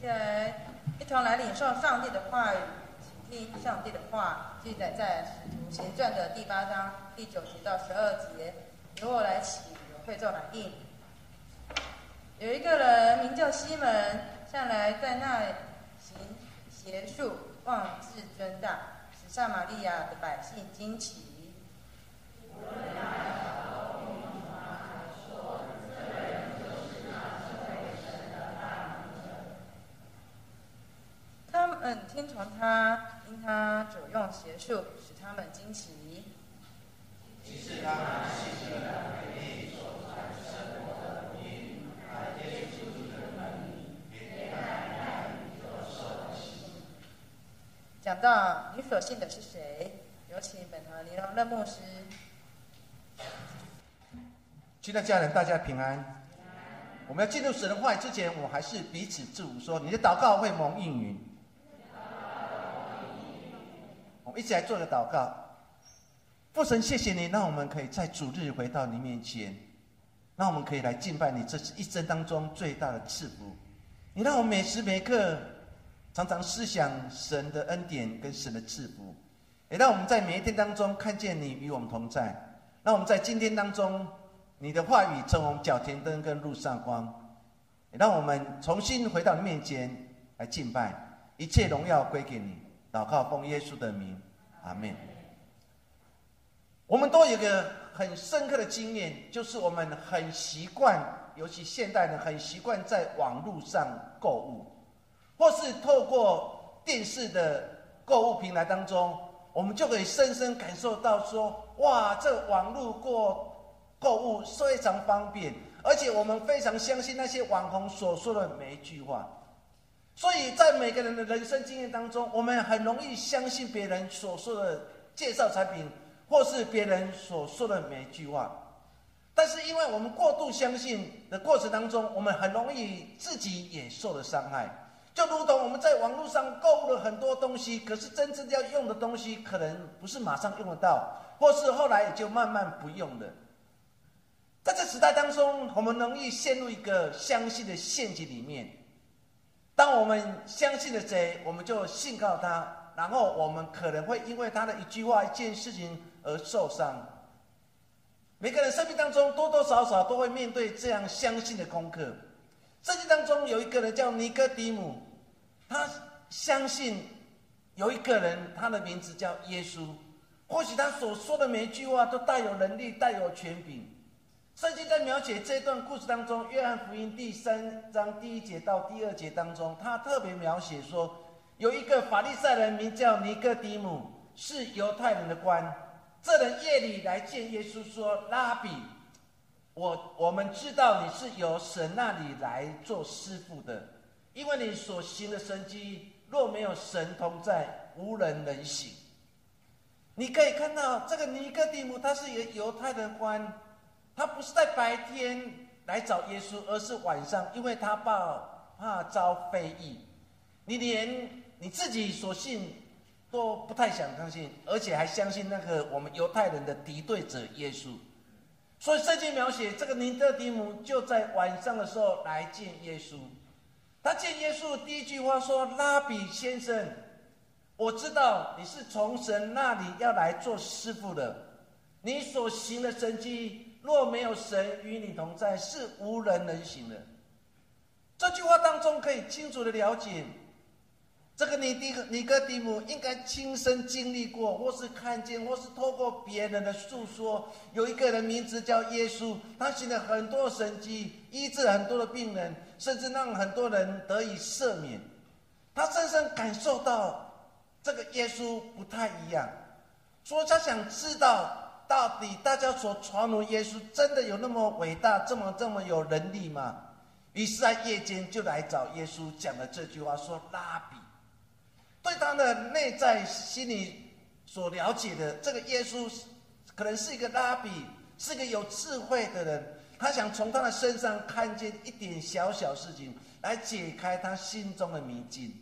下来，一同来领受上帝的话语，请听上帝的话，记载在《使徒行传》的第八章第九节到十二节。由我来起，由会众来应。有一个人名叫西门，向来在那行邪术，妄自尊大，使撒玛利亚的百姓惊奇。他们听从他，因他主用邪术，使他们惊奇。讲到你所信的是谁？有请本堂尼龙任牧师。亲爱家人，大家平安。我们要进入神的话语之前，我还是彼此祝福，说你的祷告会蒙应允。我们一起来做个祷告。父神，谢谢你，让我们可以在主日回到你面前，让我们可以来敬拜你，这是一生当中最大的赐福。你让我们每时每刻常常思想神的恩典跟神的赐福，也让我们在每一天当中看见你与我们同在。让我们在今天当中。你的话语成我们脚前灯跟路上光，也让我们重新回到你面前来敬拜，一切荣耀归给你。祷告奉耶稣的名，阿门。我们都有个很深刻的经验，就是我们很习惯，尤其现代人很习惯在网络上购物，或是透过电视的购物平台当中，我们就可以深深感受到说：哇，这网络过。购物非常方便，而且我们非常相信那些网红所说的每一句话，所以在每个人的人生经验当中，我们很容易相信别人所说的介绍产品，或是别人所说的每一句话。但是，因为我们过度相信的过程当中，我们很容易自己也受了伤害。就如同我们在网络上购物了很多东西，可是真正要用的东西，可能不是马上用得到，或是后来也就慢慢不用了。在这时代当中，我们容易陷入一个相信的陷阱里面。当我们相信了谁，我们就信靠他，然后我们可能会因为他的一句话、一件事情而受伤。每个人生命当中多多少少都会面对这样相信的功课。圣经当中有一个人叫尼哥底母，他相信有一个人，他的名字叫耶稣。或许他所说的每一句话都带有能力、带有权柄。圣经在描写这段故事当中，《约翰福音》第三章第一节到第二节当中，他特别描写说，有一个法利赛人名叫尼哥底母，是犹太人的官。这人夜里来见耶稣，说：“拉比，我我们知道你是由神那里来做师傅的，因为你所行的神迹，若没有神同在，无人能行。”你可以看到，这个尼哥底母他是一个犹太的官。他不是在白天来找耶稣，而是晚上，因为他怕怕遭非议。你连你自己所信都不太想相信，而且还相信那个我们犹太人的敌对者耶稣。所以圣经描写这个尼德底姆就在晚上的时候来见耶稣。他见耶稣第一句话说：“拉比先生，我知道你是从神那里要来做师傅的，你所行的神迹。”若没有神与你同在，是无人能行的。这句话当中可以清楚的了解，这个尼迪尼哥底姆应该亲身经历过，或是看见，或是透过别人的诉说，有一个人名字叫耶稣，他行了很多神迹，医治很多的病人，甚至让很多人得以赦免。他深深感受到这个耶稣不太一样，所以他想知道。到底大家所传闻耶稣真的有那么伟大，这么这么有能力吗？于是，在夜间就来找耶稣，讲了这句话：说拉比，对他的内在心里所了解的这个耶稣，可能是一个拉比，是个有智慧的人。他想从他的身上看见一点小小事情，来解开他心中的迷津。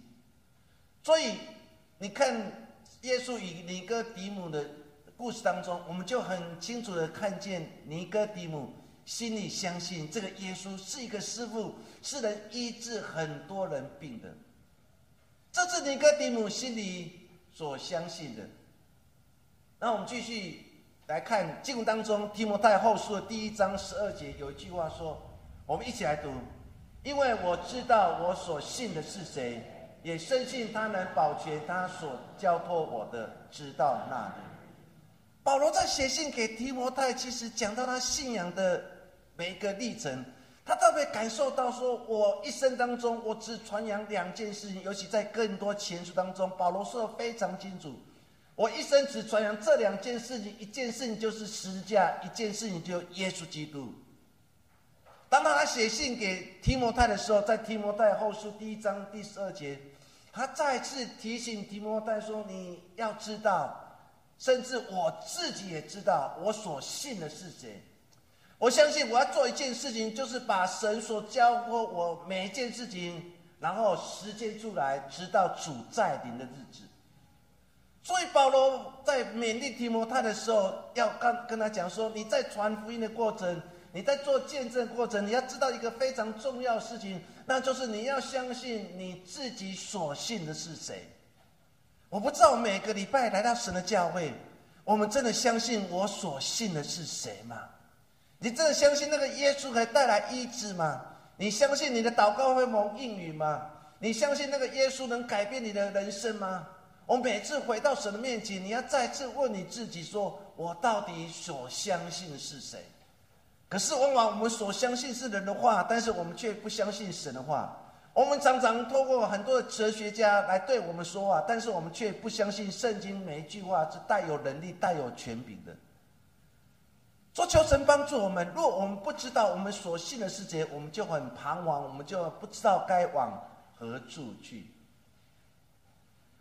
所以，你看耶稣与尼哥底母的。故事当中，我们就很清楚的看见尼哥底母心里相信这个耶稣是一个师傅，是能医治很多人病的。这是尼哥底母心里所相信的。那我们继续来看经文当中提摩太后书的第一章十二节有一句话说：“我们一起来读，因为我知道我所信的是谁，也深信他能保全他所交托我的，直到那里。”保罗在写信给提摩太，其实讲到他信仰的每一个历程。他特别感受到说：“我一生当中，我只传扬两件事情，尤其在更多前书当中，保罗说的非常清楚。我一生只传扬这两件事情，一件事情就是十字架，一件事情就耶稣基督。”当他写信给提摩太的时候，在提摩太后书第一章第十二节，他再次提醒提摩太说：“你要知道，甚至我自己也知道，我所信的是谁。”我相信我要做一件事情，就是把神所教过我每一件事情，然后实践出来，直到主再临的日子。所以保罗在勉励提摩太的时候，要跟跟他讲说：你在传福音的过程，你在做见证过程，你要知道一个非常重要的事情，那就是你要相信你自己所信的是谁。我不知道每个礼拜来到神的教会，我们真的相信我所信的是谁吗？你真的相信那个耶稣可以带来医治吗？你相信你的祷告会蒙应允吗？你相信那个耶稣能改变你的人生吗？我每次回到神的面前，你要再次问你自己：说我到底所相信的是谁？可是往往我们所相信是人的话，但是我们却不相信神的话。我们常常透过很多的哲学家来对我们说话，但是我们却不相信圣经每一句话是带有能力、带有权柄的。说求神帮助我们。若我们不知道我们所信的世界，我们就很彷徨，我们就不知道该往何处去。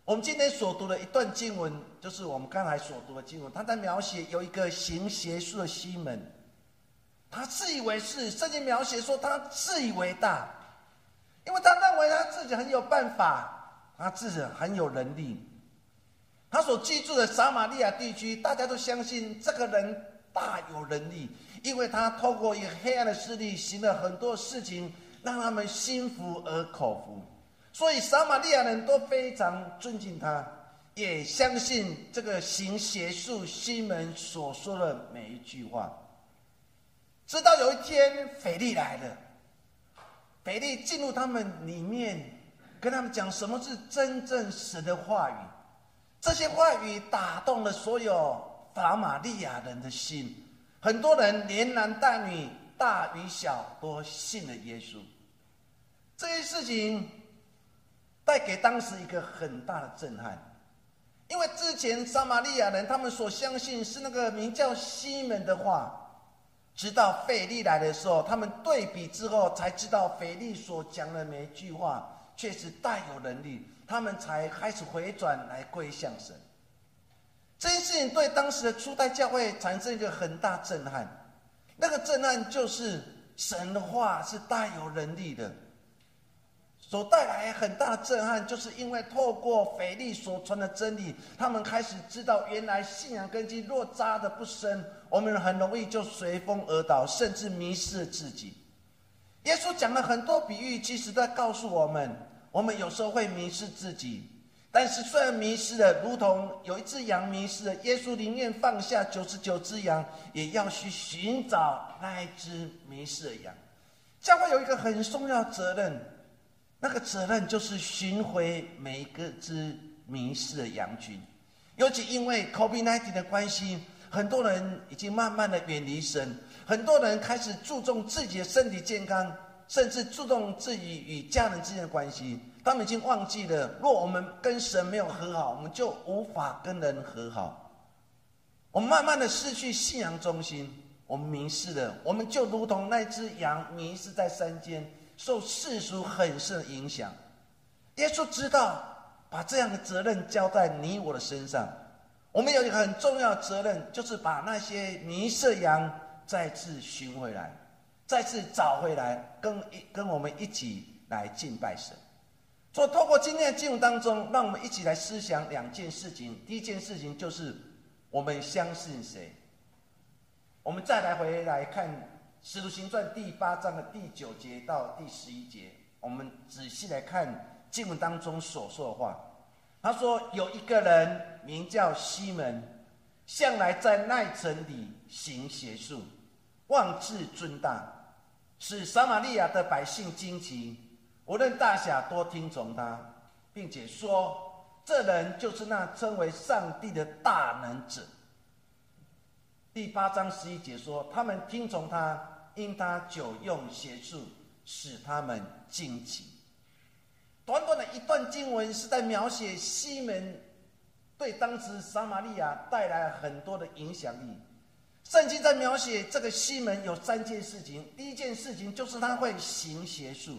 我们今天所读的一段经文，就是我们刚才所读的经文。他在描写有一个行邪术的西门，他自以为是。圣经描写说他自以为大，因为他认为他自己很有办法，他自己很有能力。他所居住的撒玛利亚地区，大家都相信这个人。大有能力，因为他透过一个黑暗的势力行了很多事情，让他们心服而口服，所以撒玛利亚人都非常尊敬他，也相信这个行邪术西门所说的每一句话。直到有一天，腓力来了，腓力进入他们里面，跟他们讲什么是真正神的话语，这些话语打动了所有。撒玛利亚人的心，很多人连男带女，大与小都信了耶稣。这些事情带给当时一个很大的震撼，因为之前撒玛利亚人他们所相信是那个名叫西门的话，直到腓力来的时候，他们对比之后才知道腓力所讲的每一句话确实大有能力，他们才开始回转来归向神。这件事情对当时的初代教会产生一个很大震撼，那个震撼就是神话是大有能力的，所带来很大的震撼，就是因为透过腓力所传的真理，他们开始知道原来信仰根基若扎的不深，我们很容易就随风而倒，甚至迷失了自己。耶稣讲了很多比喻，其实在告诉我们，我们有时候会迷失自己。但是，虽然迷失了，如同有一只羊迷失了，耶稣宁愿放下九十九只羊，也要去寻找那一只迷失的羊。教会有一个很重要责任，那个责任就是寻回每一个只迷失的羊群。尤其因为 COVID-19 的关系，很多人已经慢慢的远离神，很多人开始注重自己的身体健康，甚至注重自己与家人之间的关系。他们已经忘记了，若我们跟神没有和好，我们就无法跟人和好。我们慢慢的失去信仰中心，我们迷失了，我们就如同那只羊迷失在山间，受世俗很深的影响。耶稣知道，把这样的责任交在你我的身上。我们有一个很重要的责任，就是把那些迷失羊再次寻回来，再次找回来，跟一跟我们一起来敬拜神。所以，透过今天的经文当中，让我们一起来思想两件事情。第一件事情就是，我们相信谁？我们再来回来看使徒行传》第八章的第九节到第十一节，我们仔细来看经文当中所说的话。他说：“有一个人名叫西门，向来在奈城里行邪术，妄自尊大，使撒玛利亚的百姓惊奇，无论大小都听从他，并且说，这人就是那称为上帝的大能者。”第八章十一节说：“他们听从他，因他久用邪术，使他们惊奇。”短短的一段经文是在描写西门对当时撒玛利亚带来很多的影响力。圣经在描写这个西门有三件事情，第一件事情就是他会行邪术，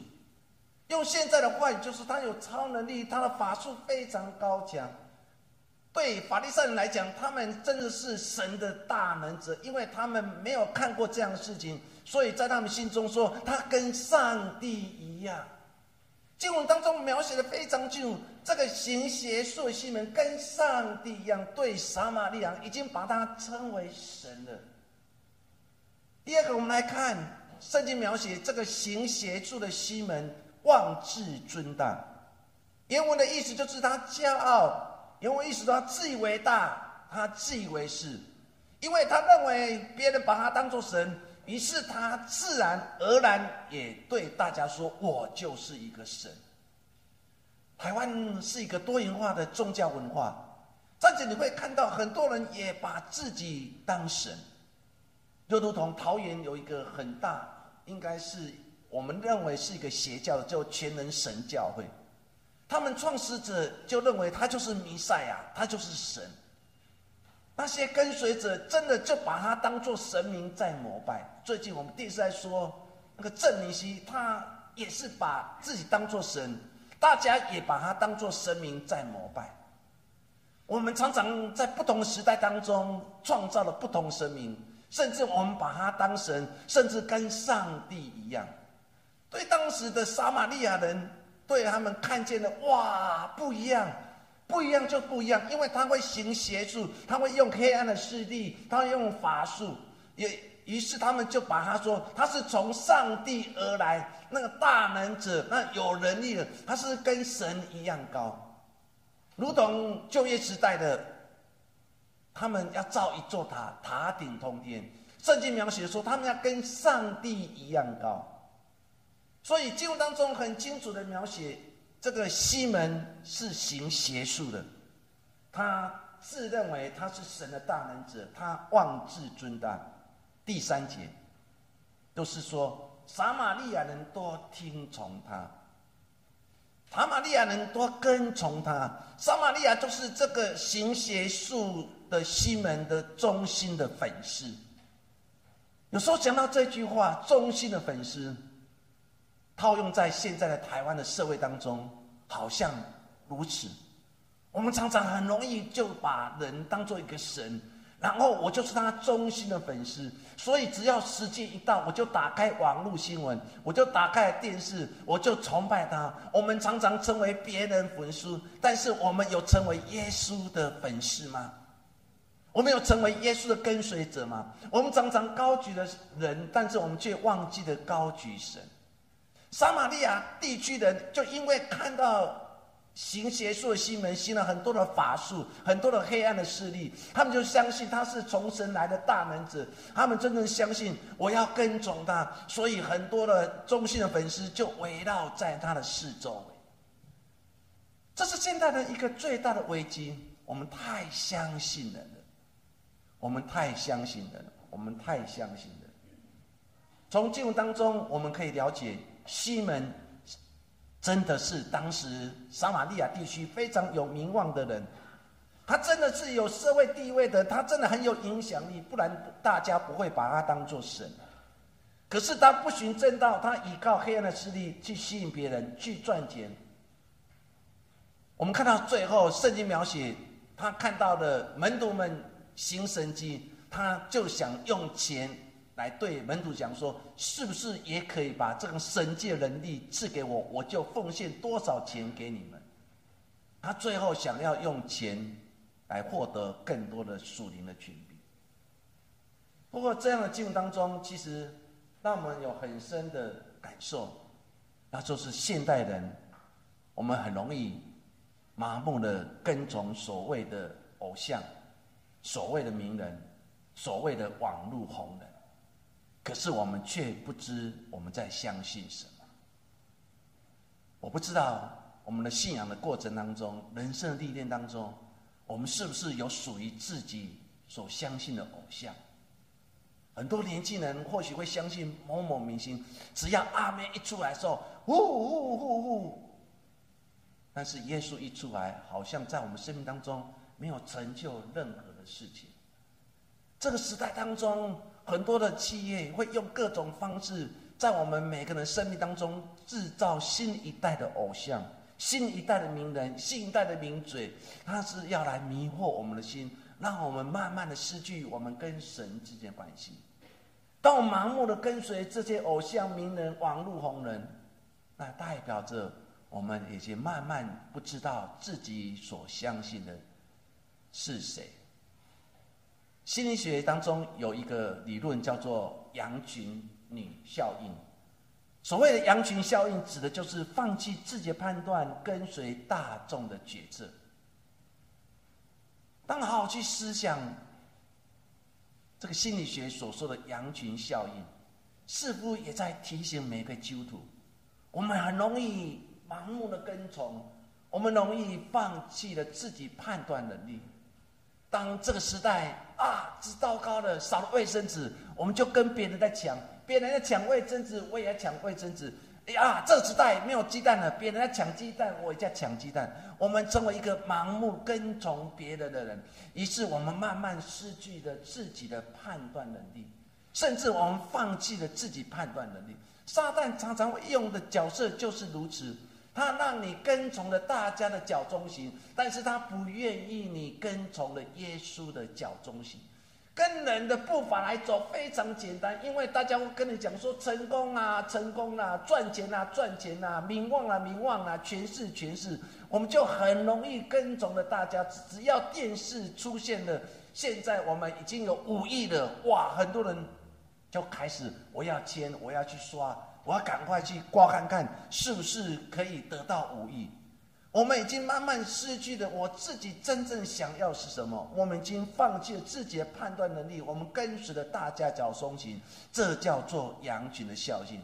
用现在的话就是他有超能力，他的法术非常高强。对法利赛人来讲，他们真的是神的大能者，因为他们没有看过这样的事情，所以在他们心中说他跟上帝一样。经文当中描写的非常清楚，这个行邪术的西门跟上帝一样，对撒玛利亚已经把他称为神了。第二个，我们来看圣经描写这个行邪术的西门妄自尊大，原文的意思就是他骄傲，原文意思说他自以为大，他自以为是，因为他认为别人把他当做神。于是他自然而然也对大家说：“我就是一个神。”台湾是一个多元化的宗教文化，在这里会看到很多人也把自己当神，就如同桃园有一个很大，应该是我们认为是一个邪教，叫全能神教会，他们创始者就认为他就是弥赛亚，他就是神。那些跟随者真的就把他当做神明在膜拜。最近我们电视在说，那个郑明熙，他也是把自己当做神，大家也把他当做神明在膜拜。我们常常在不同的时代当中创造了不同神明，甚至我们把他当神，甚至跟上帝一样。对当时的撒玛利亚人，对他们看见的哇不一样。不一样就不一样，因为他会行邪术，他会用黑暗的势力，他会用法术，也于是他们就把他说他是从上帝而来，那个大能者，那有能力的，他是跟神一样高，如同旧约时代的，他们要造一座塔，塔顶通天。圣经描写说他们要跟上帝一样高，所以经文当中很清楚的描写。这个西门是行邪术的，他自认为他是神的大能者，他妄自尊大。第三节都是说撒玛利亚人多听从他，撒玛利亚人多跟从他，撒玛利亚就是这个行邪术的西门的中心的粉丝。有时候讲到这句话，中心的粉丝。套用在现在的台湾的社会当中，好像如此。我们常常很容易就把人当做一个神，然后我就是他忠心的粉丝，所以只要时间一到，我就打开网络新闻，我就打开电视，我就崇拜他。我们常常成为别人粉丝，但是我们有成为耶稣的粉丝吗？我们有成为耶稣的跟随者吗？我们常常高举的人，但是我们却忘记了高举神。撒玛利亚地区人就因为看到行邪术的西门行了很多的法术，很多的黑暗的势力，他们就相信他是从神来的大能者，他们真正相信我要跟从他，所以很多的忠心的粉丝就围绕在他的四周。这是现在的一个最大的危机，我们太相信人了，我们太相信人了，我们太相信人。从经文当中我们可以了解。西门真的是当时撒玛利亚地区非常有名望的人，他真的是有社会地位的，他真的很有影响力，不然大家不会把他当做神。可是他不循正道，他依靠黑暗的势力去吸引别人去赚钱。我们看到最后圣经描写，他看到的门徒们行神迹，他就想用钱。来对门徒讲说，是不是也可以把这个神界能力赐给我？我就奉献多少钱给你们。他最后想要用钱来获得更多的属灵的权柄。不过这样的经文当中，其实让我们有很深的感受，那就是现代人，我们很容易麻木的跟从所谓的偶像、所谓的名人、所谓的网络红人，可是我们却不知我们在相信什么。我不知道我们的信仰的过程当中、人生的历练当中，我们是不是有属于自己所相信的偶像？很多年轻人或许会相信某某明星，只要阿妹一出来的时候，呼呼呼呼。但是耶稣一出来，好像在我们生命当中没有成就任何的事情。这个时代当中，很多的企业会用各种方式，在我们每个人生命当中制造新一代的偶像、新一代的名人、新一代的名嘴，他是要来迷惑我们的心，让我们慢慢的失去我们跟神之间关系。当我盲目的跟随这些偶像、名人、网络红人，那代表着我们已经慢慢不知道自己所相信的是谁。心理学当中有一个理论叫做“羊群女效应”。所谓的“羊群效应”，指的就是放弃自己的判断，跟随大众的决策。当好好去思想。这个心理学所说的羊群效应，似乎也在提醒每个基督徒：我们很容易盲目的跟从，我们容易放弃了自己判断能力。当这个时代啊，只糟糕的，少了卫生纸，我们就跟别人在抢，别人在抢卫生纸，我也要抢卫生纸。哎呀，这个时代没有鸡蛋了，别人在抢鸡蛋，我也在抢鸡蛋。我们成为一个盲目跟从别人的人，于是我们慢慢失去了自己的判断能力，甚至我们放弃了自己判断能力。撒旦常常会用的角色就是如此，他让你跟从了大家的脚中行，但是他不愿意你跟从了耶稣的脚中行。跟人的步伐来走非常简单，因为大家会跟你讲说成功啊，成功啊，赚钱啊，赚钱啊，名望啊，名望啊，权势，权势，我们就很容易跟从了大家。只要电视出现了，现在我们已经有五亿了，哇，很多人就开始我要签，我要去刷，我要赶快去刮看看是不是可以得到五亿。我们已经慢慢失去了我自己真正想要是什么。我们已经放弃了自己的判断能力，我们跟随了大家脚松行，这叫做羊群的效应。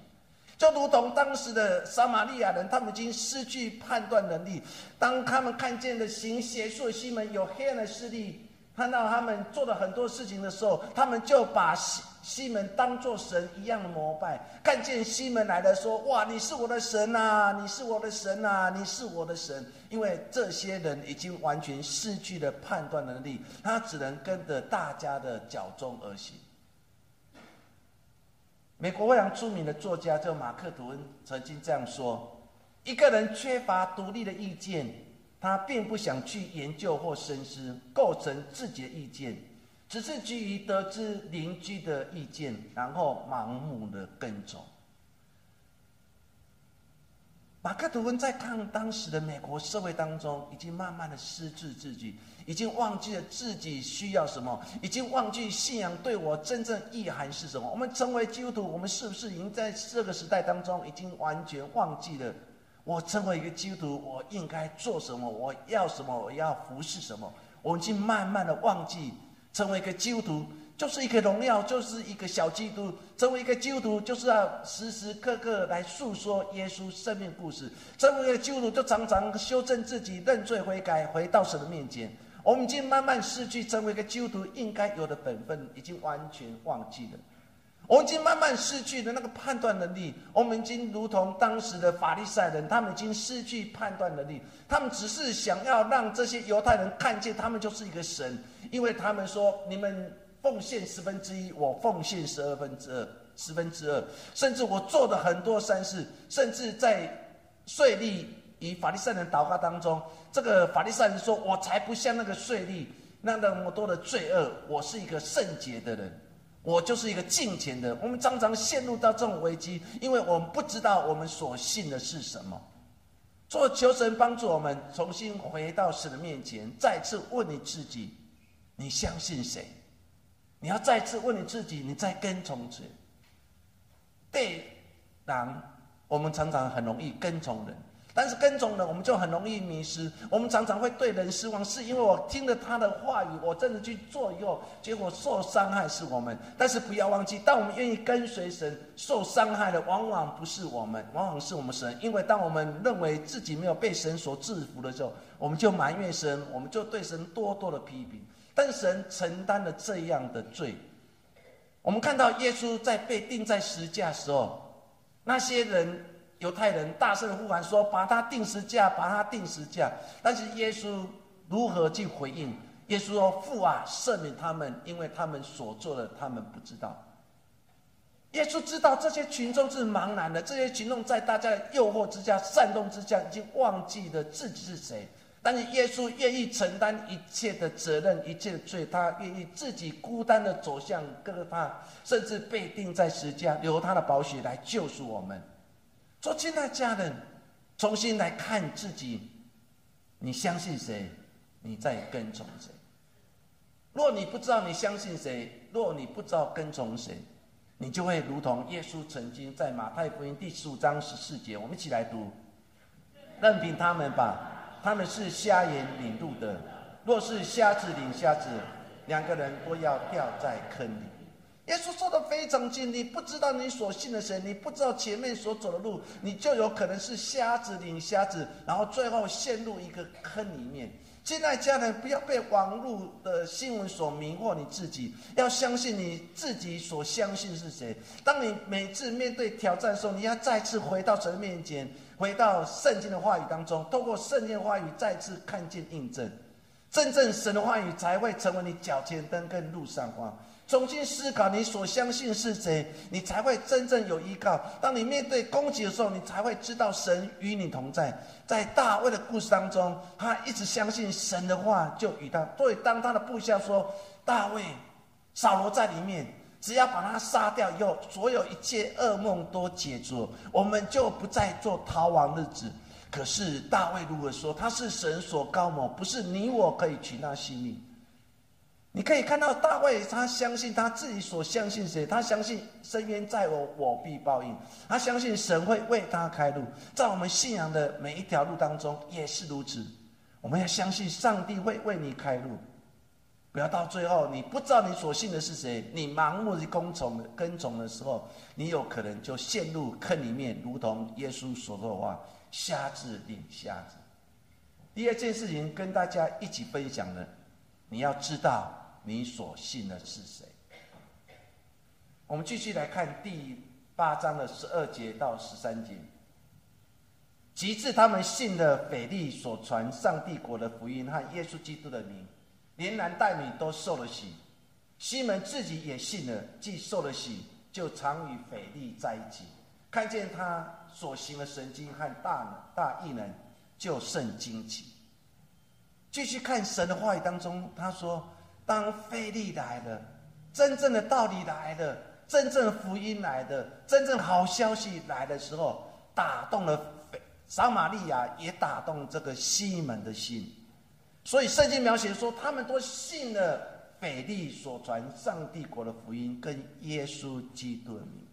就如同当时的撒玛利亚人，他们已经失去判断能力。当他们看见了行邪术的西门有黑暗的势力，看到他们做了很多事情的时候，他们就把。西西门当作神一样的膜拜，看见西门来的，说：“哇，你是我的神呐！你是我的神呐！你是我的神！”因为这些人已经完全失去了判断能力，他只能跟着大家的脚中而行。美国非常出名的作家叫马克吐温曾经这样说：“一个人缺乏独立的意见，他并不想去研究或深思，构成自己的意见。”只是基于得知邻居的意见，然后盲目的跟踪。马克吐温在看当时的美国社会当中，已经慢慢的失去自己，已经忘记了自己需要什么，已经忘记信仰对我真正意涵是什么。我们成为基督徒，我们是不是已经在这个时代当中，已经完全忘记了我成为一个基督徒，我应该做什么，我要什么，我要服侍什么？我们已经慢慢的忘记。成为一个基督徒，就是一个荣耀，就是一个小基督。成为一个基督徒，就是要时时刻刻来诉说耶稣生命故事。成为一个基督徒，就常常修正自己，认罪悔改，回到神的面前。我们已经慢慢失去成为一个基督徒应该有的本分，已经完全忘记了。我们已经慢慢失去了那个判断能力。我们已经如同当时的法利赛人，他们已经失去判断能力。他们只是想要让这些犹太人看见，他们就是一个神。因为他们说，你们奉献十分之一，我奉献十二分之二，十分之二，甚至我做的很多善事，甚至在税利与法利赛人祷告当中，这个法利赛人说：“我才不像那个税利那那么多的罪恶，我是一个圣洁的人，我就是一个敬虔的。”我们常常陷入到这种危机，因为我们不知道我们所信的是什么。做求神帮助我们重新回到神的面前，再次问你自己。你相信谁？你要再次问你自己：你在跟从谁？对人，我们常常很容易跟从人。但是跟踪人，我们就很容易迷失。我们常常会对人失望，是因为我听了他的话语，我真的去做以后，结果受伤害是我们。但是不要忘记，当我们愿意跟随神，受伤害的往往不是我们，往往是我们神。因为当我们认为自己没有被神所制服的时候，我们就埋怨神，我们就对神多多的批评。但神承担了这样的罪。我们看到耶稣在被钉在石架时候，那些人。犹太人大声呼喊说：“把他钉十架，把他钉十架！”但是耶稣如何去回应？耶稣说：“父啊，赦免他们，因为他们所做的，他们不知道。”耶稣知道这些群众是茫然的，这些群众在大家的诱惑之下、煽动之下，已经忘记了自己是谁。但是耶稣愿意承担一切的责任、一切的罪，他愿意自己孤单的走向各大，甚至被钉在石架，流他的宝血来救赎我们。说，亲爱家人，重新来看自己，你相信谁？你在跟从谁？若你不知道你相信谁，若你不知道跟从谁，你就会如同耶稣曾经在马太福音第十五章十四节，我们一起来读：任凭他们吧，他们是瞎眼领路的，若是瞎子领瞎子，两个人都要掉在坑里。耶稣说的非常近，你不知道你所信的神，你不知道前面所走的路，你就有可能是瞎子领瞎子，然后最后陷入一个坑里面。亲爱家人，不要被网络的新闻所迷惑你自己，要相信你自己所相信是谁。当你每次面对挑战的时候，你要再次回到神面前，回到圣经的话语当中，透过圣经的话语再次看见印证，真正神的话语才会成为你脚前灯跟路上光。重新思考你所相信是谁，你才会真正有依靠。当你面对攻击的时候，你才会知道神与你同在。在大卫的故事当中，他一直相信神的话，就与他。所以当他的部下说：“大卫，扫罗在里面，只要把他杀掉以后，所有一切噩梦都解除，我们就不再做逃亡日子。”可是大卫如果说他是神所高某，不是你我可以取那性命。你可以看到大卫，他相信他自己所相信谁？他相信深渊在我，我必报应。他相信神会为他开路，在我们信仰的每一条路当中也是如此。我们要相信上帝会为你开路，不要到最后你不知道你所信的是谁，你盲目的跟从跟从的时候，你有可能就陷入坑里面，如同耶稣所说的话：“瞎子领瞎子。”第二件事情跟大家一起分享的，你要知道。你所信的是谁？我们继续来看第八章的十二节到十三节。其次，他们信了腓力所传上帝国的福音和耶稣基督的名，连男带女都受了洗。西门自己也信了，既受了洗，就常与腓力在一起，看见他所行的神经和大大异能，就甚惊奇。继续看神的话语当中，他说。当费力来了，真正的道理来了，真正福音来的，真正好消息来的时候，打动了撒玛利亚，也打动这个西门的心。所以圣经描写说，他们都信了腓力所传上帝国的福音跟耶稣基督的名，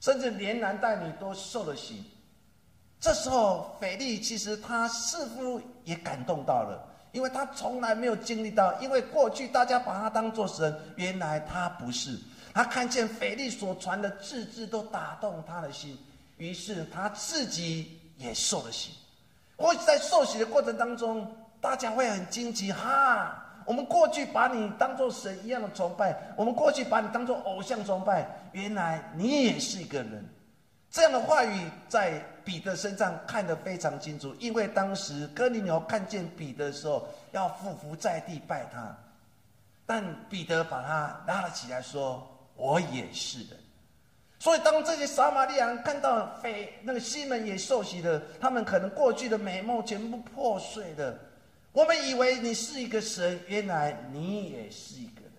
甚至连男带女都受了洗。这时候，腓力其实他似乎也感动到了。因为他从来没有经历到，因为过去大家把他当做神，原来他不是。他看见腓力所传的字字都打动他的心，于是他自己也受了洗。或许在受洗的过程当中，大家会很惊奇：哈，我们过去把你当做神一样的崇拜，我们过去把你当做偶像崇拜，原来你也是一个人。这样的话语在。彼得身上看得非常清楚，因为当时哥尼流看见彼得的时候，要匍匐在地拜他，但彼得把他拉了起来，说：“我也是的。”所以，当这些撒玛利亚人看到非那个西门也受洗了，他们可能过去的美梦全部破碎了。我们以为你是一个神，原来你也是一个人。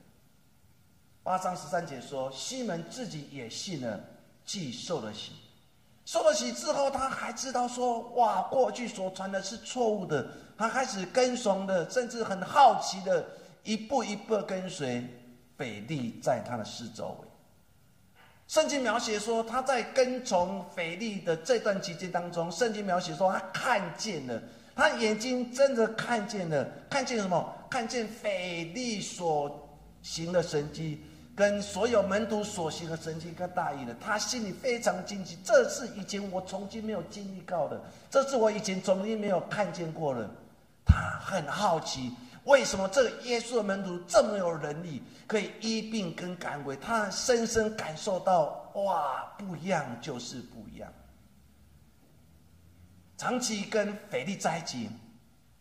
八章十三节说，西门自己也信了，既受了洗。受了洗之后，他还知道说：“哇，过去所传的是错误的。”他开始跟从的，甚至很好奇的，一步一步跟随北利在他的四周围。圣经描写说，他在跟从腓力的这段期间当中，圣经描写说他看见了，他眼睛真的看见了，看见什么？看见腓力所行的神迹，跟所有门徒所行的神迹跟大意的，他心里非常惊奇，这是以前我从今没有经历过的，这是我以前从今没有看见过的，他很好奇。为什么这个耶稣的门徒这么有能力，可以医病跟赶鬼？他深深感受到，哇，不一样就是不一样。长期跟腓力在一起，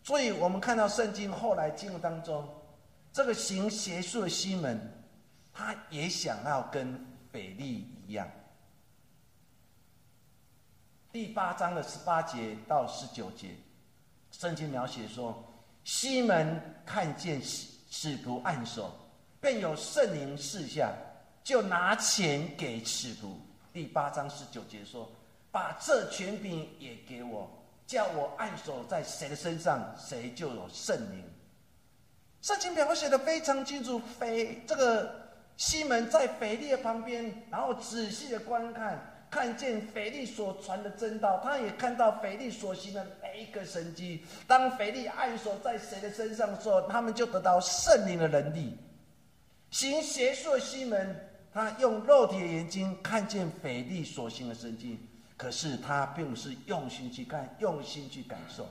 所以我们看到圣经后来经文当中，这个行邪术的西门，他也想要跟腓利一样。第八章的十八节到十九节，圣经描写说。西门看见使使徒按手，便有圣灵示下，就拿钱给使徒。第八章十九节说：“把这权柄也给我，叫我按手在谁的身上，谁就有圣灵。”圣经描写的非常清楚，腓这个西门在腓力的旁边，然后仔细的观看。看见腓力所传的真道，他也看到腓力所行的每一个神迹。当腓力按手在谁的身上的时候，他们就得到圣灵的能力。行邪术的西门，他用肉体的眼睛看见腓力所行的神迹，可是他并不是用心去看，用心去感受。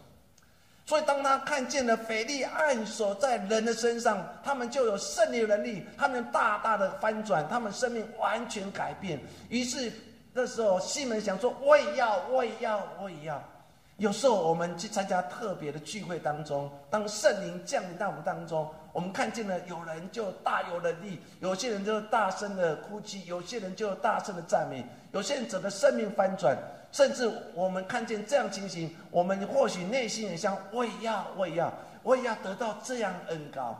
所以，当他看见了腓力按手在人的身上，他们就有胜利能力，他们大大的翻转，他们生命完全改变。于是。那时候，西门想说：“我也要，我也要，我也要。”有时候，我们去参加特别的聚会当中，当圣灵降临到我们当中，我们看见了有人就大有能力，有些人就大声的哭泣，有些人就大声的赞美，有些人整个生命翻转，甚至我们看见这样情形，我们或许内心也想：“我也要，我也要，我也要得到这样恩高。”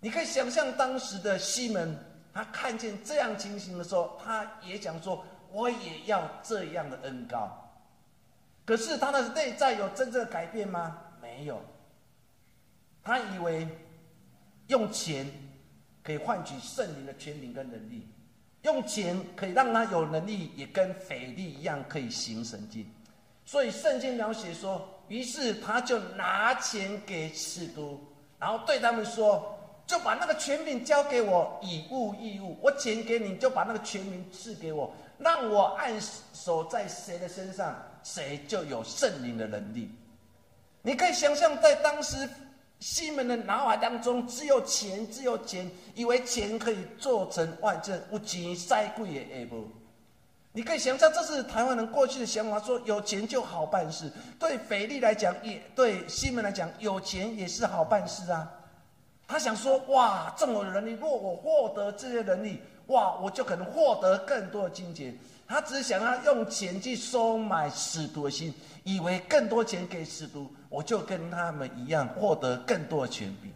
你可以想象当时的西门，他看见这样情形的时候，他也想说。我也要这样的恩高，可是他的内在有真正的改变吗？没有。他以为用钱可以换取圣灵的权柄跟能力，用钱可以让他有能力，也跟腓力一样可以行神迹。所以圣经描写说，于是他就拿钱给使徒，然后对他们说：“就把那个权柄交给我，以物易物。我钱给你，就把那个权柄赐给我。”让我按手在谁的身上，谁就有圣灵的能力。你可以想象，在当时西门的脑海当中，只有钱，只有钱，以为钱可以做成万件，无钱塞贵也不。你可以想象，这是台湾人过去的想法，说有钱就好办事。对腓力来讲，也对西门来讲，有钱也是好办事啊。他想说：哇，这么有能力，若我获得这些能力。哇！我就可能获得更多的金钱。他只是想要用钱去收买使徒的心，以为更多钱给使徒，我就跟他们一样获得更多的权柄。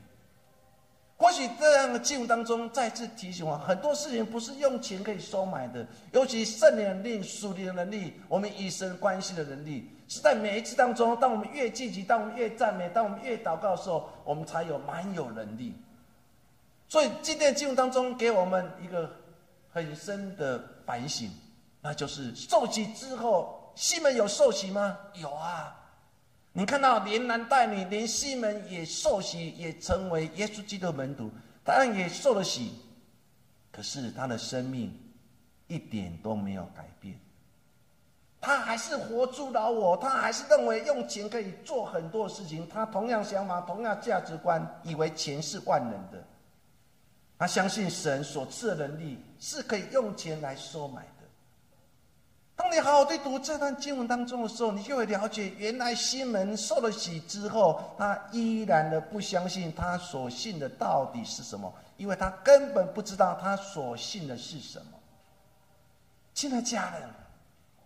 或许这样的境当中，再次提醒我，很多事情不是用钱可以收买的。尤其圣灵的能力、属灵的能力、我们与神关系的能力，是在每一次当中，当我们越积极，当我们越赞美，当我们越祷告的时候，我们才有蛮有能力。所以今天的经文当中，给我们一个。很深的反省，那就是受洗之后，西门有受洗吗？有啊！你看到连男带女，连西门也受洗，也成为耶稣基督门徒，当然也受了洗。可是他的生命一点都没有改变，他还是活出老我，他还是认为用钱可以做很多事情，他同样想法、同样价值观，以为钱是万能的。他相信神所赐的能力是可以用钱来收买。你好好对读这段经文当中的时候，你就会了解，原来西门受了洗之后，他依然的不相信他所信的到底是什么，因为他根本不知道他所信的是什么。亲爱的家人，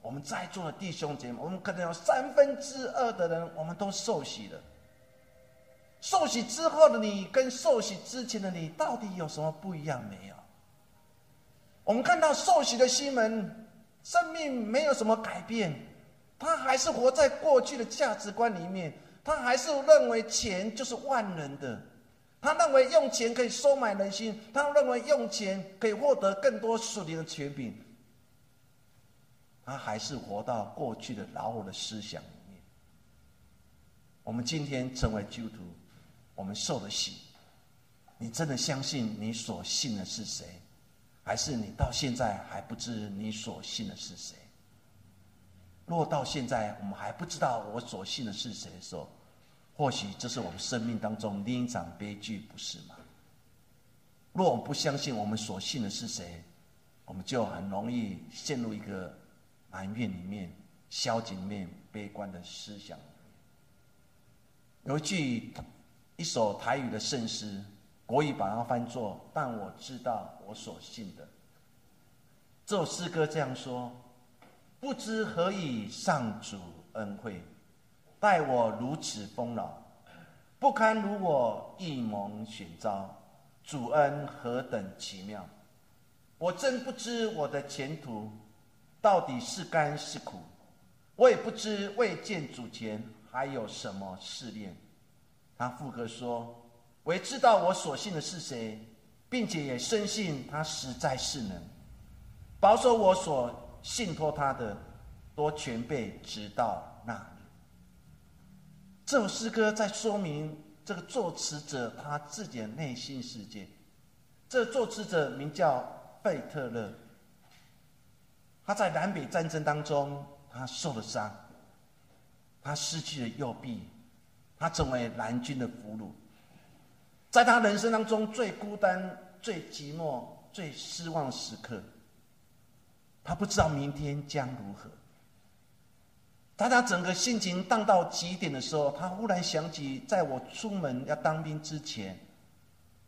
我们在座的弟兄姐妹，我们可能有三分之二的人，我们都受洗了。受洗之后的你，跟受洗之前的你，到底有什么不一样没有？我们看到受洗的西门，生命没有什么改变，他还是活在过去的价值观里面，他还是认为钱就是万能的，他认为用钱可以收买人心，他认为用钱可以获得更多属灵的权柄。他还是活到过去的老我的思想里面。我们今天成为基督徒，我们受的洗，你真的相信你所信的是谁？还是你到现在还不知你所信的是谁？若到现在我们还不知道我所信的是谁的时候，或许这是我们生命当中另一场悲剧，不是吗？若我们不相信我们所信的是谁，我们就很容易陷入一个埋怨里面、消极里面、悲观的思想。有一句一首台语的圣诗。国语把它翻作，但我知道我所信的。这首诗歌这样说：不知何以上主恩惠，待我如此丰饶，不堪如我一蒙选召，主恩何等奇妙！我真不知我的前途到底是甘是苦，我也不知未见主前还有什么试炼。他副歌说。我也知道我所信的是谁，并且也深信他实在是能保守我所信托他的，多全备直到那里。这首诗歌在说明这个作词者他自己的内心世界。这作词者名叫费特勒，他在南北战争当中他受了伤，他失去了右臂，他成为南军的俘虏。在他人生当中最孤单、最寂寞、最失望时刻，他不知道明天将如何。当他整个心情荡到极点的时候，他忽然想起，在我出门要当兵之前，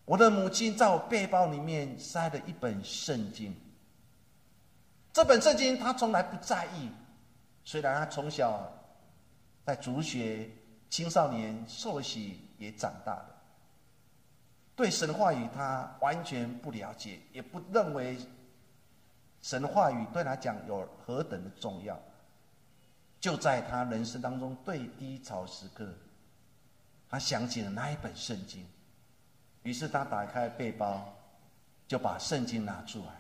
我的母亲在我背包里面塞了一本圣经。这本圣经他从来不在意，虽然他从小在主学、青少年受洗也长大了。对神话语，他完全不了解，也不认为神话语对他讲有何等的重要。就在他人生当中最低潮时刻，他想起了那一本圣经，于是他打开背包，就把圣经拿出来，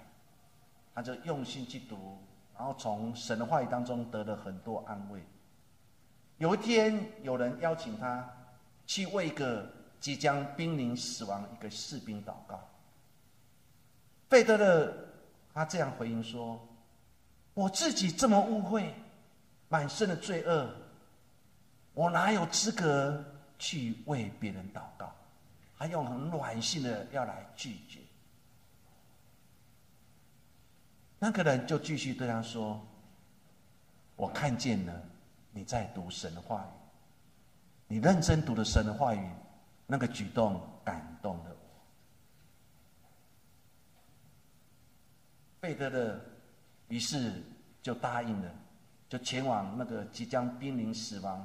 他就用心去读，然后从神的话语当中得了很多安慰。有一天，有人邀请他去为一个。即将濒临死亡一个士兵祷告，费德勒他这样回应说：“我自己这么污秽，满身的罪恶，我哪有资格去为别人祷告？还用很软性的要来拒绝。”那个人就继续对他说：“我看见了你在读神的话语，你认真读的神的话语。”那个举动感动了我，贝德勒于是就答应了，就前往那个即将濒临死亡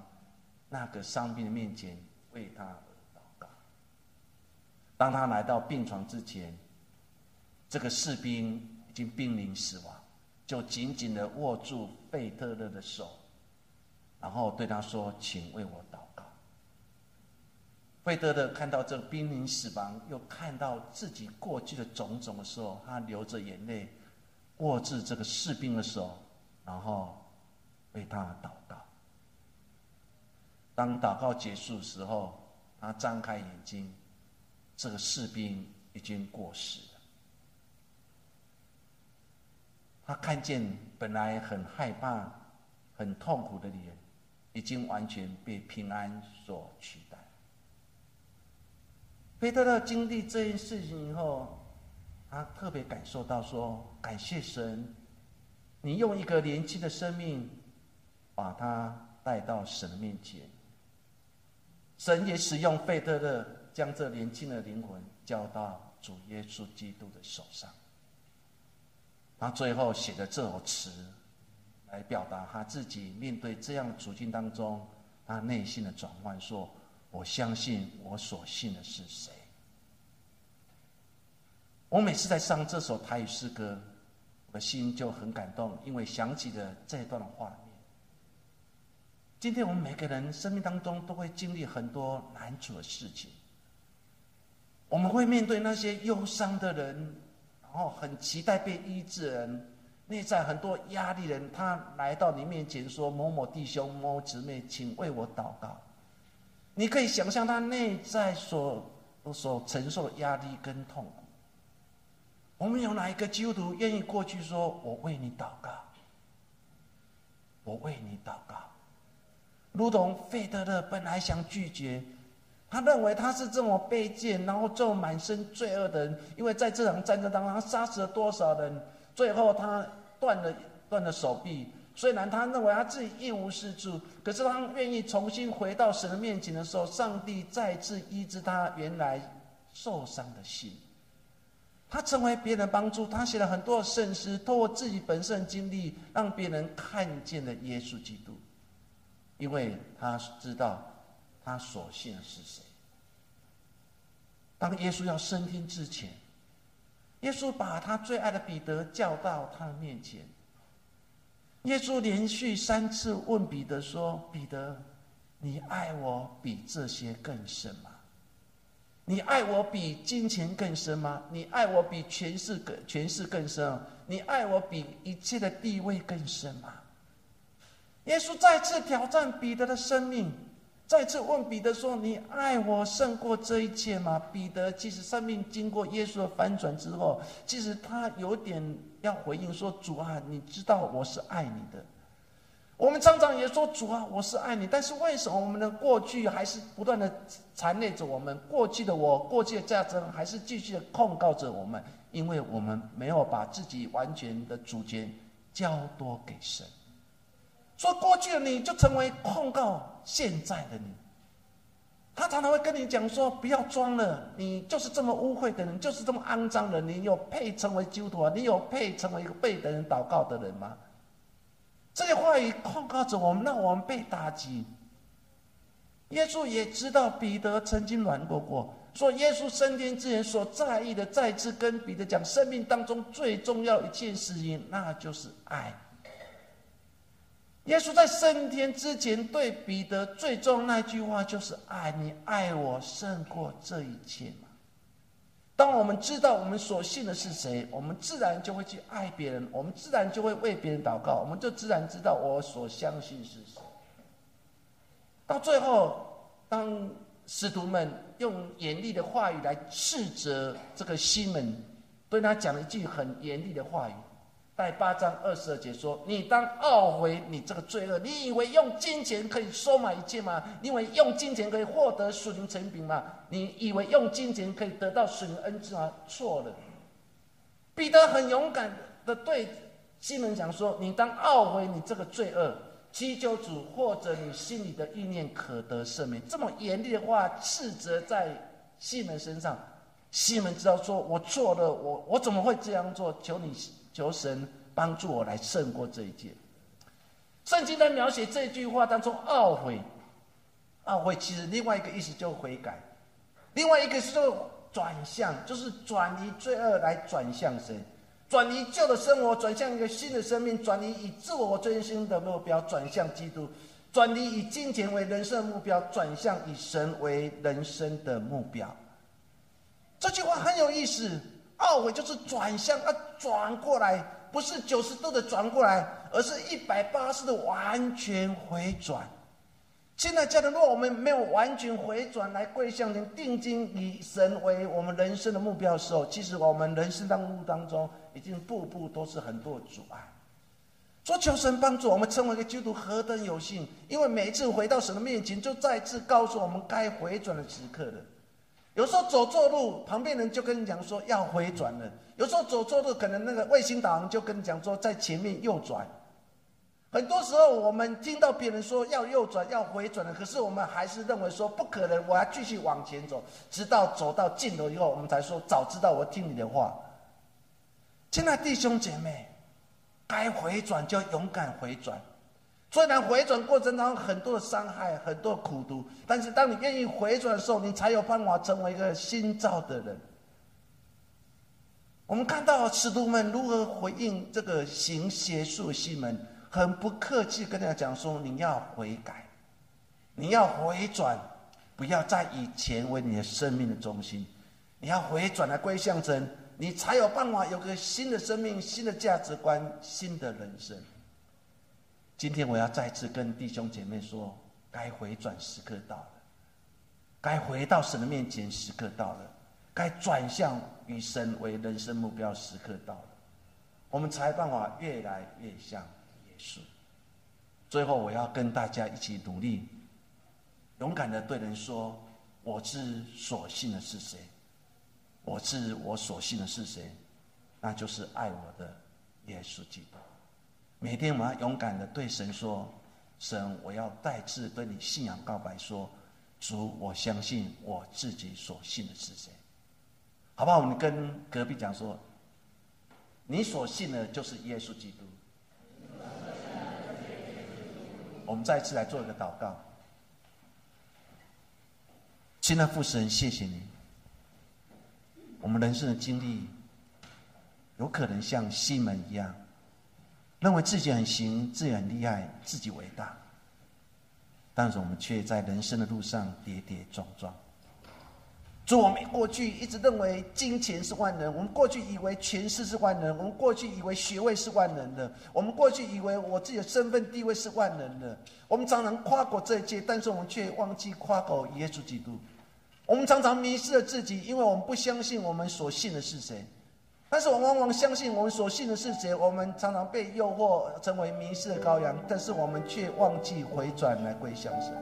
那个伤兵的面前为他而祷告。当他来到病床之前，这个士兵已经濒临死亡，就紧紧的握住贝特勒的手，然后对他说：“请为我祷。”费德勒看到这濒临死亡，又看到自己过去的种种的时候，他流着眼泪，握住这个士兵的手，然后为他祷告。当祷告结束的时候，他张开眼睛，这个士兵已经过世了。他看见本来很害怕、很痛苦的脸，已经完全被平安所取费。特勒经历这件事情以后，他特别感受到说：“感谢神，你用一个年轻的生命，把他带到神的面前。神也使用费特勒将这年轻的灵魂交到主耶稣基督的手上。他最后写的这首词，来表达他自己面对这样的处境当中，他内心的转换说。”我相信我所信的是谁。我每次在唱这首台语诗歌，我的心就很感动，因为想起了这一段的画面。今天我们每个人生命当中都会经历很多难处的事情，我们会面对那些忧伤的人，然后很期待被医治人，内在很多压力人，他来到你面前说：“某某弟兄、某姊妹，请为我祷告。”你可以想象他内在所所承受的压力跟痛苦。我们有哪一个基督徒愿意过去说：“我为你祷告，我为你祷告。”如同费德勒本来想拒绝。他认为他是这么卑贱，然后这么满身罪恶的人，因为在这场战争当中，他杀死了多少人？最后他断了断了手臂。虽然他认为他自己一无是处，可是他愿意重新回到神的面前的时候，上帝再次医治他原来受伤的心。他成为别人帮助，他写了很多圣诗，透过自己本身的经历，让别人看见了耶稣基督，因为他知道他所信的是谁。当耶稣要升天之前，耶稣把他最爱的彼得叫到他的面前。耶稣连续三次问彼得说：“彼得，你爱我比这些更深吗？你爱我比金钱更深吗？你爱我比权势更权势更深？你爱我比一切的地位更深吗？”耶稣再次挑战彼得的生命。再次问彼得说：“你爱我胜过这一切吗？”彼得其实生命经过耶稣的翻转之后，其实他有点要回应说：“主啊，你知道我是爱你的。”我们常常也说：“主啊，我是爱你。”但是为什么我们的过去还是不断的缠累着我们？过去的我，过去的价值还是继续的控告着我们？因为我们没有把自己完全的主权交托给神。说过去的你就成为控告。现在的你，他常常会跟你讲说：“不要装了，你就是这么污秽的人，就是这么肮脏的人，你有配成为基督徒啊？你有配成为一个被的人祷告的人吗？”这些话语控告着我们，让我们被打击。耶稣也知道彼得曾经软过过，说耶稣升天之前所在意的，再次跟彼得讲，生命当中最重要一件事情，那就是爱。耶稣在升天之前对彼得最重那句话就是“爱你，爱我胜过这一切”嘛。当我们知道我们所信的是谁，我们自然就会去爱别人，我们自然就会为别人祷告，我们就自然知道我所相信是谁。到最后，当使徒们用严厉的话语来斥责这个西门，对他讲了一句很严厉的话语。第八章二十二节说：“你当懊悔你这个罪恶。你以为用金钱可以收买一切吗？你以为用金钱可以获得属灵成品吗？你以为用金钱可以得到属灵恩赐吗？错了。彼得很勇敢的对西门讲说：‘你当懊悔你这个罪恶，祈求主或者你心里的意念可得赦免。’这么严厉的话斥责在西门身上。西门知道说：‘我错了，我我怎么会这样做？求你。’求神帮助我来胜过这一切。圣经在描写这句话当中，懊悔，懊悔其实另外一个意思就悔改，另外一个是转向，就是转移罪恶来转向神，转移旧的生活，转向一个新的生命，转移以自我为中心的目标转向基督，转移以金钱为人生目标，转向以神为人生的目标。这句话很有意思。懊悔就是转向，啊转过来，不是九十度的转过来，而是一百八十度完全回转。现在家人，若我们没有完全回转来跪向您，定睛以神为我们人生的目标的时候，其实我们人生当路当中，已经步步都是很多阻碍。说求神帮助我们成为一个基督徒，何等有幸！因为每一次回到神的面前，就再次告诉我们该回转的时刻了。有时候走错路，旁边人就跟你讲说要回转了。有时候走错路，可能那个卫星导航就跟你讲说在前面右转。很多时候我们听到别人说要右转、要回转了，可是我们还是认为说不可能，我要继续往前走，直到走到尽头以后，我们才说早知道我听你的话。亲爱弟兄姐妹，该回转就勇敢回转。虽然回转过程当中很多的伤害，很多苦毒，但是当你愿意回转的时候，你才有办法成为一个新造的人。我们看到使徒们如何回应这个行邪术的西门，很不客气跟他讲说：“你要悔改，你要回转，不要再以钱为你的生命的中心。”你要回转来归向神，你才有办法有个新的生命、新的价值观、新的人生。今天我要再次跟弟兄姐妹说，该回转时刻到了，该回到神的面前时刻到了，该转向与神为人生目标时刻到了，我们才办法越来越像耶稣。最后，我要跟大家一起努力，勇敢的对人说：“我知所信的是谁？我知我所信的是谁？那就是爱我的耶稣基督。”每天我们要勇敢的对神说：“神，我要再次对你信仰告白，说主，我相信我自己所信的是谁？好不好？我们跟隔壁讲说，你所信的就是耶稣基督。”我们再次来做一个祷告。亲爱的父神，谢谢你。我们人生的经历，有可能像西门一样，认为自己很行，自己很厉害，自己伟大，但是我们却在人生的路上跌跌撞撞。主，我们过去一直认为金钱是万能，我们过去以为权势是万能，我们过去以为学位是万能的，我们过去以为我自己的身份地位是万能的。我们常常夸过这一切，但是我们却忘记夸过耶稣基督。我们常常迷失了自己，因为我们不相信我们所信的是谁。但是我们往往相信我们所信的是谁，我们常常被诱惑成为迷失的羔羊，但是我们却忘记回转来归向神。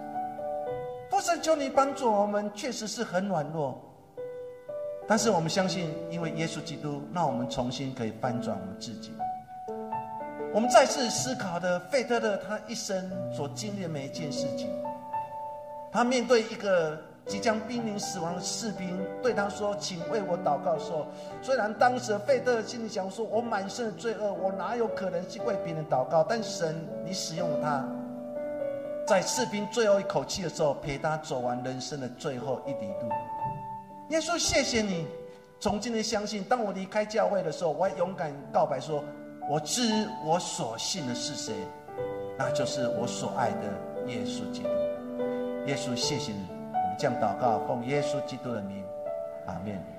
父神，求你帮助我们，确实是很软弱，但是我们相信，因为耶稣基督，让我们重新可以翻转我们自己。我们再次思考的费特勒，他一生所经历的每一件事情，他面对一个即将濒临死亡的士兵，对他说：“请为我祷告。”说，虽然当时费特心里想说：“我满身的罪恶，我哪有可能去为别人祷告？”但神，你使用了他。在士兵最后一口气的时候，陪他走完人生的最后一里路。耶稣，谢谢你，从今天相信，当我离开教会的时候，我勇敢告白说：我知我所信的是谁，那就是我所爱的耶稣基督。耶稣，谢谢你，我们将祷告奉耶稣基督的名，阿门。